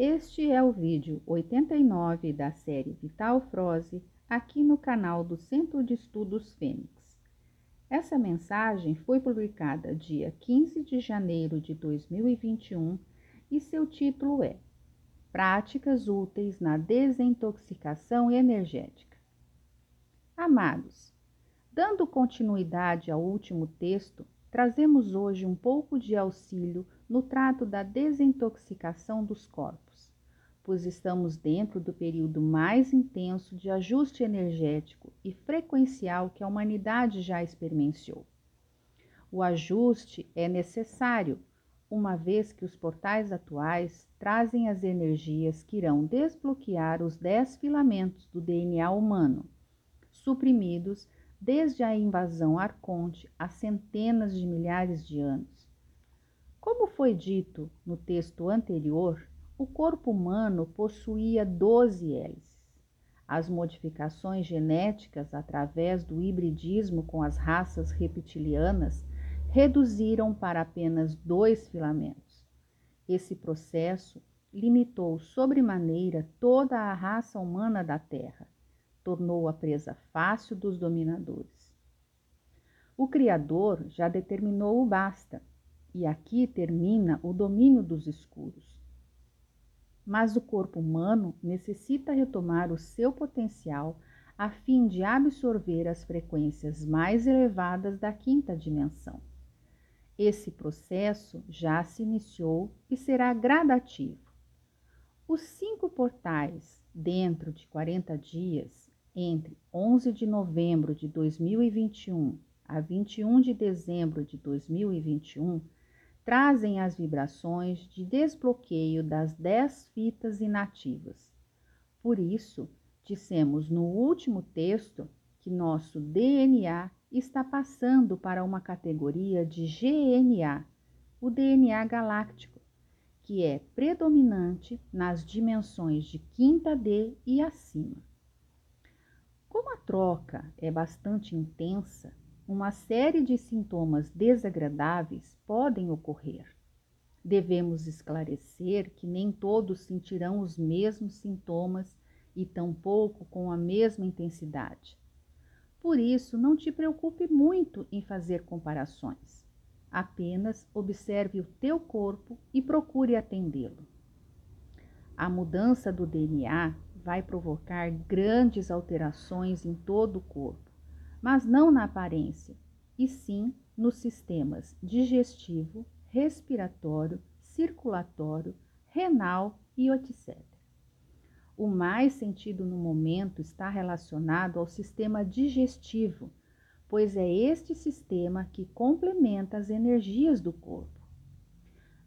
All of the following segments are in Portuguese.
Este é o vídeo 89 da série Vital Froze, aqui no canal do Centro de Estudos Fênix. Essa mensagem foi publicada dia 15 de janeiro de 2021 e seu título é Práticas úteis na desintoxicação energética. Amados, dando continuidade ao último texto, trazemos hoje um pouco de auxílio no trato da desintoxicação dos corpos, pois estamos dentro do período mais intenso de ajuste energético e frequencial que a humanidade já experienciou. O ajuste é necessário, uma vez que os portais atuais trazem as energias que irão desbloquear os dez filamentos do DNA humano, suprimidos desde a invasão arconte há centenas de milhares de anos. Como foi dito no texto anterior, o corpo humano possuía 12 hélices. As modificações genéticas através do hibridismo com as raças reptilianas reduziram para apenas dois filamentos. Esse processo limitou sobremaneira toda a raça humana da Terra tornou a presa fácil dos dominadores. O Criador já determinou o basta, e aqui termina o domínio dos escuros. Mas o corpo humano necessita retomar o seu potencial a fim de absorver as frequências mais elevadas da quinta dimensão. Esse processo já se iniciou e será gradativo. Os cinco portais, dentro de 40 dias, entre 11 de novembro de 2021 a 21 de dezembro de 2021 trazem as vibrações de desbloqueio das 10 fitas inativas. Por isso, dissemos no último texto que nosso DNA está passando para uma categoria de GNA, o DNA galáctico, que é predominante nas dimensões de quinta D e acima. Como a troca é bastante intensa, uma série de sintomas desagradáveis podem ocorrer. Devemos esclarecer que nem todos sentirão os mesmos sintomas e tampouco com a mesma intensidade. Por isso, não te preocupe muito em fazer comparações. Apenas observe o teu corpo e procure atendê-lo. A mudança do DNA vai provocar grandes alterações em todo o corpo, mas não na aparência, e sim nos sistemas digestivo, respiratório, circulatório, renal e etc. O mais sentido no momento está relacionado ao sistema digestivo, pois é este sistema que complementa as energias do corpo.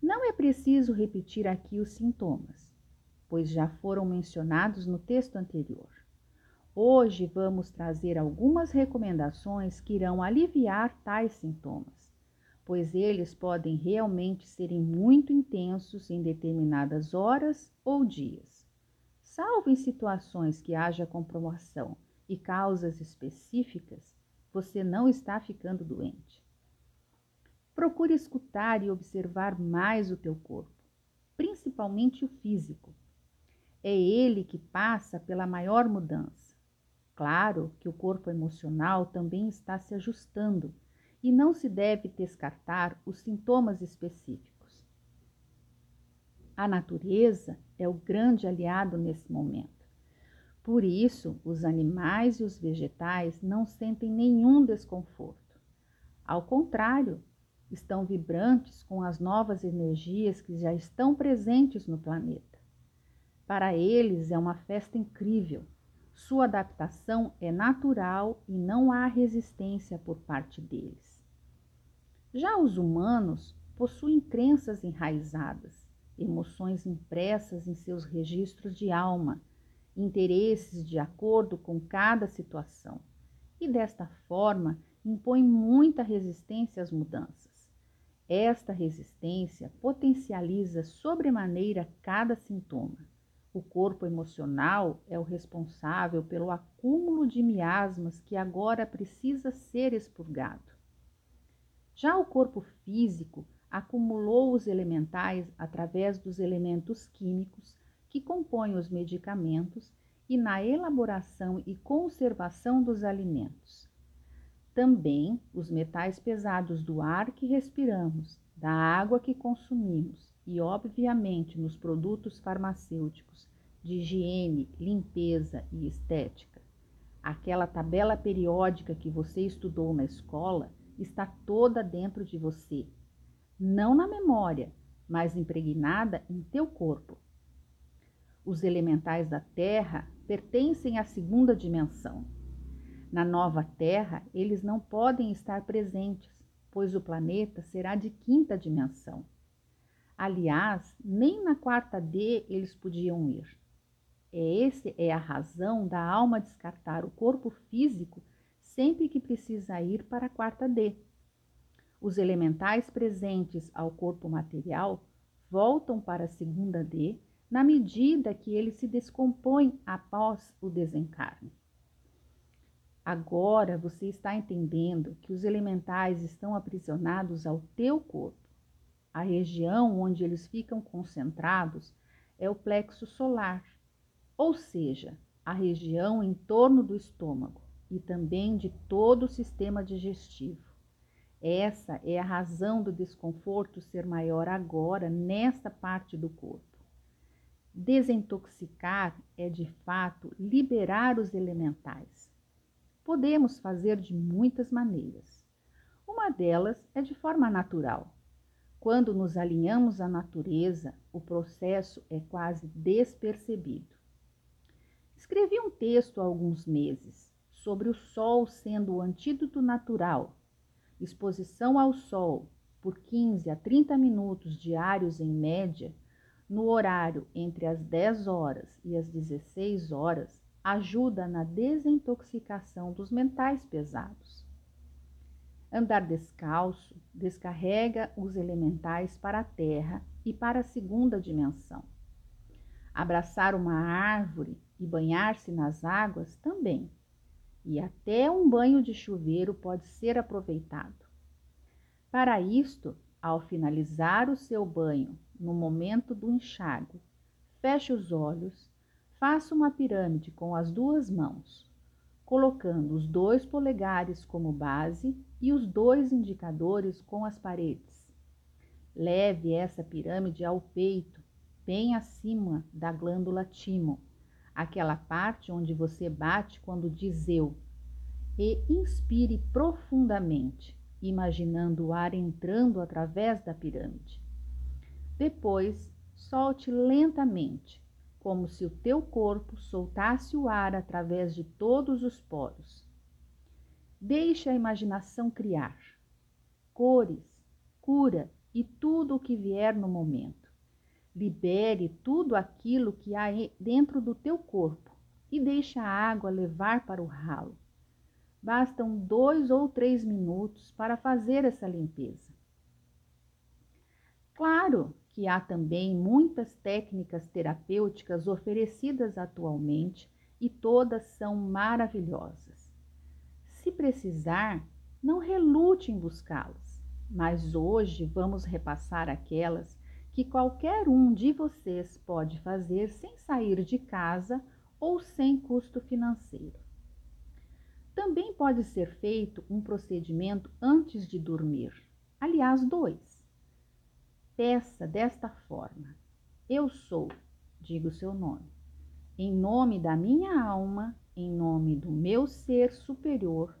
Não é preciso repetir aqui os sintomas pois já foram mencionados no texto anterior. Hoje vamos trazer algumas recomendações que irão aliviar tais sintomas, pois eles podem realmente serem muito intensos em determinadas horas ou dias. Salvo em situações que haja comprovação e causas específicas, você não está ficando doente. Procure escutar e observar mais o teu corpo, principalmente o físico é ele que passa pela maior mudança. Claro que o corpo emocional também está se ajustando e não se deve descartar os sintomas específicos. A natureza é o grande aliado nesse momento. Por isso, os animais e os vegetais não sentem nenhum desconforto. Ao contrário, estão vibrantes com as novas energias que já estão presentes no planeta. Para eles é uma festa incrível. Sua adaptação é natural e não há resistência por parte deles. Já os humanos possuem crenças enraizadas, emoções impressas em seus registros de alma, interesses de acordo com cada situação, e desta forma impõem muita resistência às mudanças. Esta resistência potencializa sobremaneira cada sintoma. O corpo emocional é o responsável pelo acúmulo de miasmas que agora precisa ser expurgado. Já o corpo físico acumulou os elementais através dos elementos químicos que compõem os medicamentos e na elaboração e conservação dos alimentos. Também os metais pesados do ar que respiramos, da água que consumimos e, obviamente, nos produtos farmacêuticos de higiene, limpeza e estética. Aquela tabela periódica que você estudou na escola está toda dentro de você, não na memória, mas impregnada em teu corpo. Os elementais da Terra pertencem à segunda dimensão. Na nova Terra, eles não podem estar presentes, pois o planeta será de quinta dimensão. Aliás, nem na quarta D eles podiam ir. É esse é a razão da alma descartar o corpo físico sempre que precisa ir para a quarta D. Os elementais presentes ao corpo material voltam para a segunda D na medida que ele se descompõe após o desencarne. Agora você está entendendo que os elementais estão aprisionados ao teu corpo. A região onde eles ficam concentrados é o plexo solar, ou seja, a região em torno do estômago e também de todo o sistema digestivo. Essa é a razão do desconforto ser maior agora nesta parte do corpo. Desintoxicar é de fato liberar os elementais. Podemos fazer de muitas maneiras. Uma delas é de forma natural. Quando nos alinhamos à natureza, o processo é quase despercebido. Escrevi um texto há alguns meses sobre o sol sendo o antídoto natural. Exposição ao sol por 15 a 30 minutos diários em média no horário entre as 10 horas e as 16 horas ajuda na desintoxicação dos mentais pesados. Andar descalço descarrega os elementais para a terra e para a segunda dimensão. Abraçar uma árvore e banhar-se nas águas também. E até um banho de chuveiro pode ser aproveitado. Para isto, ao finalizar o seu banho, no momento do enxágue, feche os olhos, faça uma pirâmide com as duas mãos, colocando os dois polegares como base e os dois indicadores com as paredes. Leve essa pirâmide ao peito, bem acima da glândula timo, aquela parte onde você bate quando diz eu, e inspire profundamente imaginando o ar entrando através da pirâmide. Depois, solte lentamente, como se o teu corpo soltasse o ar através de todos os poros. Deixe a imaginação criar cores, cura e tudo o que vier no momento. Libere tudo aquilo que há dentro do teu corpo e deixe a água levar para o ralo. Bastam dois ou três minutos para fazer essa limpeza. Claro que há também muitas técnicas terapêuticas oferecidas atualmente e todas são maravilhosas. Se precisar, não relute em buscá-las, mas hoje vamos repassar aquelas que qualquer um de vocês pode fazer sem sair de casa ou sem custo financeiro. Também pode ser feito um procedimento antes de dormir, aliás, dois. Peça desta forma: Eu sou, diga o seu nome, em nome da minha alma, em nome do meu ser superior,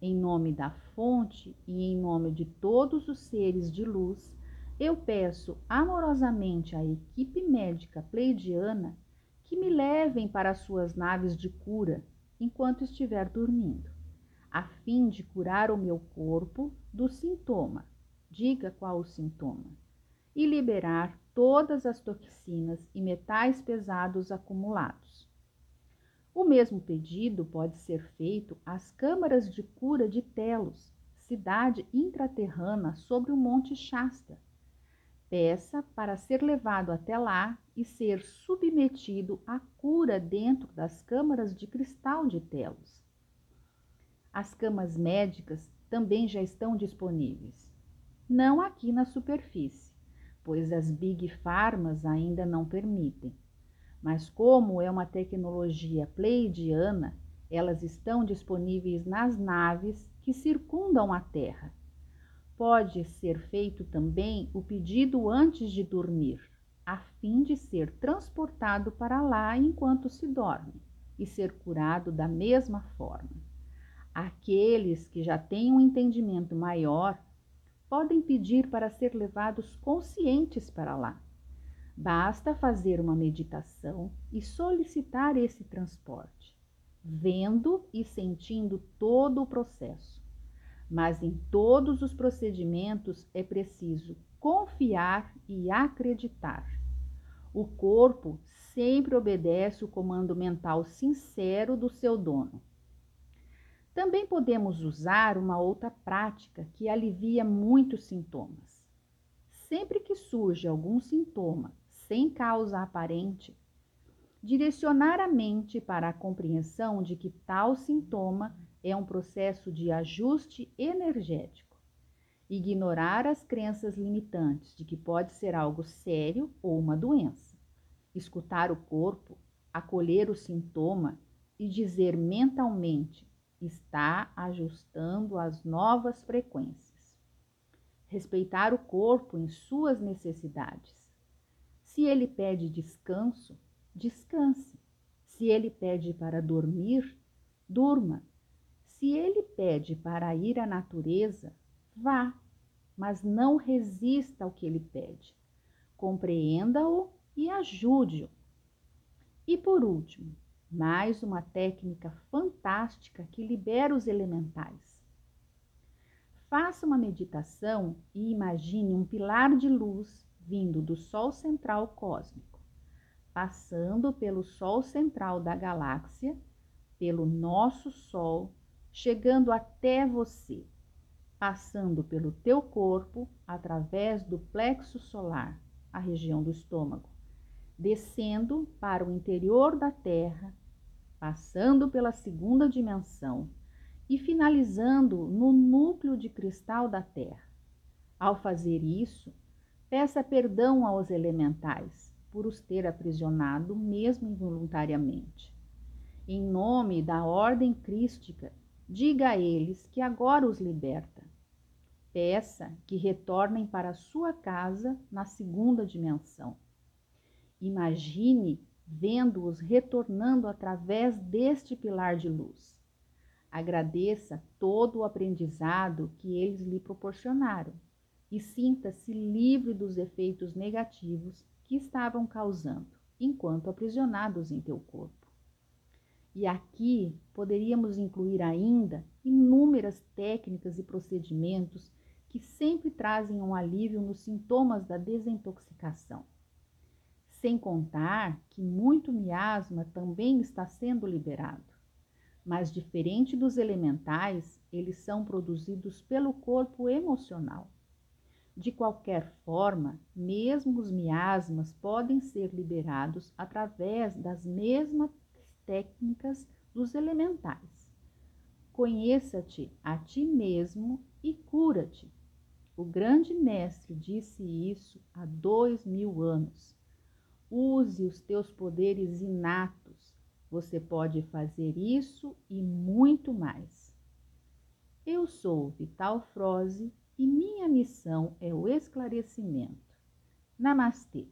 em nome da fonte e em nome de todos os seres de luz, eu peço amorosamente à equipe médica pleidiana que me levem para suas naves de cura enquanto estiver dormindo, a fim de curar o meu corpo do sintoma, diga qual o sintoma, e liberar todas as toxinas e metais pesados acumulados. O mesmo pedido pode ser feito às câmaras de cura de Telos, cidade intraterrana sobre o Monte Shasta. Peça para ser levado até lá e ser submetido à cura dentro das câmaras de cristal de Telos. As camas médicas também já estão disponíveis. não aqui na superfície, pois as Big Pharmas ainda não permitem. Mas como é uma tecnologia pleidiana, elas estão disponíveis nas naves que circundam a Terra. Pode ser feito também o pedido antes de dormir, a fim de ser transportado para lá enquanto se dorme e ser curado da mesma forma. Aqueles que já têm um entendimento maior podem pedir para ser levados conscientes para lá. Basta fazer uma meditação e solicitar esse transporte, vendo e sentindo todo o processo. Mas em todos os procedimentos é preciso confiar e acreditar. O corpo sempre obedece o comando mental sincero do seu dono. Também podemos usar uma outra prática que alivia muitos sintomas. Sempre que surge algum sintoma sem causa aparente, direcionar a mente para a compreensão de que tal sintoma é um processo de ajuste energético. Ignorar as crenças limitantes de que pode ser algo sério ou uma doença. Escutar o corpo, acolher o sintoma e dizer mentalmente: está ajustando as novas frequências. Respeitar o corpo em suas necessidades. Se ele pede descanso, descanse. Se ele pede para dormir, durma. Se ele pede para ir à natureza, vá, mas não resista ao que ele pede. Compreenda-o e ajude-o. E por último, mais uma técnica fantástica que libera os elementais. Faça uma meditação e imagine um pilar de luz vindo do Sol central cósmico, passando pelo Sol central da galáxia, pelo nosso Sol, chegando até você, passando pelo teu corpo através do plexo solar, a região do estômago, descendo para o interior da Terra passando pela segunda dimensão e finalizando no núcleo de cristal da Terra. Ao fazer isso, peça perdão aos elementais por os ter aprisionado, mesmo involuntariamente. Em nome da ordem crística, diga a eles que agora os liberta. Peça que retornem para sua casa na segunda dimensão. Imagine vendo-os retornando através deste pilar de luz. Agradeça todo o aprendizado que eles lhe proporcionaram e sinta-se livre dos efeitos negativos que estavam causando enquanto aprisionados em teu corpo. E aqui poderíamos incluir ainda inúmeras técnicas e procedimentos que sempre trazem um alívio nos sintomas da desintoxicação. Sem contar que muito miasma também está sendo liberado. Mas, diferente dos elementais, eles são produzidos pelo corpo emocional. De qualquer forma, mesmo os miasmas podem ser liberados através das mesmas técnicas dos elementais. Conheça-te a ti mesmo e cura-te. O grande mestre disse isso há dois mil anos Use os teus poderes inatos. Você pode fazer isso e muito mais. Eu sou Vital Froze e minha missão é o esclarecimento. Namastê!